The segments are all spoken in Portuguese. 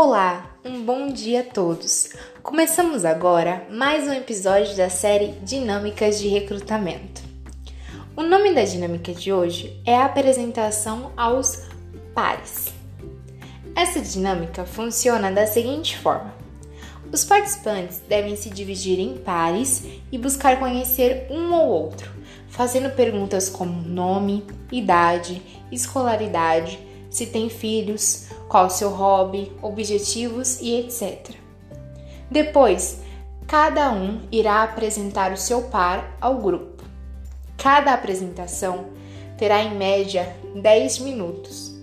Olá, um bom dia a todos. Começamos agora mais um episódio da série Dinâmicas de Recrutamento. O nome da dinâmica de hoje é a apresentação aos pares. Essa dinâmica funciona da seguinte forma: os participantes devem se dividir em pares e buscar conhecer um ou outro, fazendo perguntas como nome, idade, escolaridade, se tem filhos, qual o seu hobby, objetivos e etc. Depois, cada um irá apresentar o seu par ao grupo. Cada apresentação terá em média 10 minutos.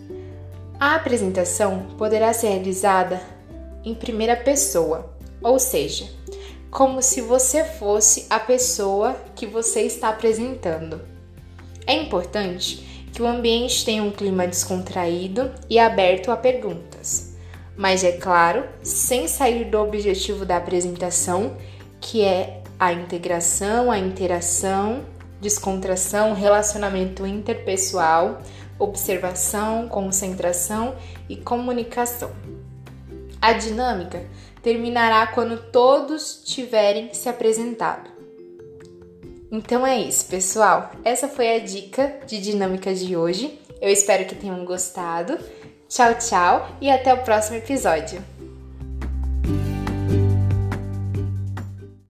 A apresentação poderá ser realizada em primeira pessoa, ou seja, como se você fosse a pessoa que você está apresentando. É importante que o ambiente tenha um clima descontraído e aberto a perguntas, mas é claro, sem sair do objetivo da apresentação, que é a integração, a interação, descontração, relacionamento interpessoal, observação, concentração e comunicação. A dinâmica terminará quando todos tiverem se apresentado. Então é isso, pessoal. Essa foi a dica de dinâmica de hoje. Eu espero que tenham gostado. Tchau, tchau e até o próximo episódio.